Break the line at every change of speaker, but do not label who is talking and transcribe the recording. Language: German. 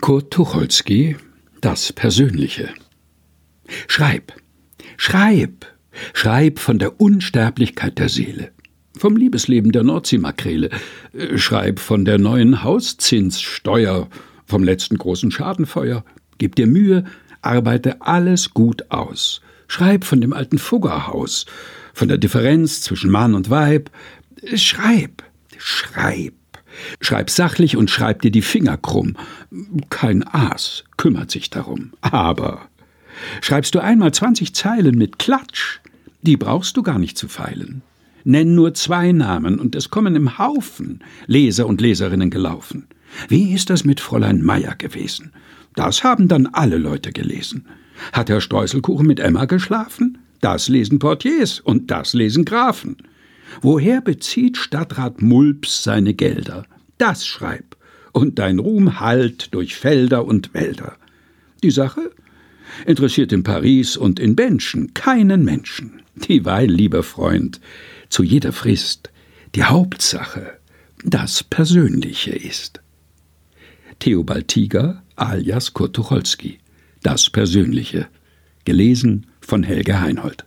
Kurt Tucholsky Das Persönliche. Schreib, schreib, schreib von der Unsterblichkeit der Seele, vom Liebesleben der Nordseemakrele, schreib von der neuen Hauszinssteuer, vom letzten großen Schadenfeuer, gib dir Mühe, arbeite alles gut aus, schreib von dem alten Fuggerhaus, von der Differenz zwischen Mann und Weib, schreib, schreib. Schreib sachlich und schreib dir die Finger krumm. Kein Aas kümmert sich darum. Aber schreibst du einmal zwanzig Zeilen mit Klatsch, die brauchst du gar nicht zu feilen. Nenn nur zwei Namen und es kommen im Haufen Leser und Leserinnen gelaufen. Wie ist das mit Fräulein Meier gewesen? Das haben dann alle Leute gelesen. Hat Herr Streuselkuchen mit Emma geschlafen? Das lesen Portiers und das lesen Grafen. Woher bezieht Stadtrat Mulps seine Gelder? Das schreib, und dein Ruhm hallt durch Felder und Wälder. Die Sache interessiert in Paris und in Benschen keinen Menschen. Dieweil, lieber Freund, zu jeder Frist die Hauptsache das Persönliche ist. Theobald Tiger alias Kurt Tucholsky Das Persönliche. Gelesen von Helge Heinhold.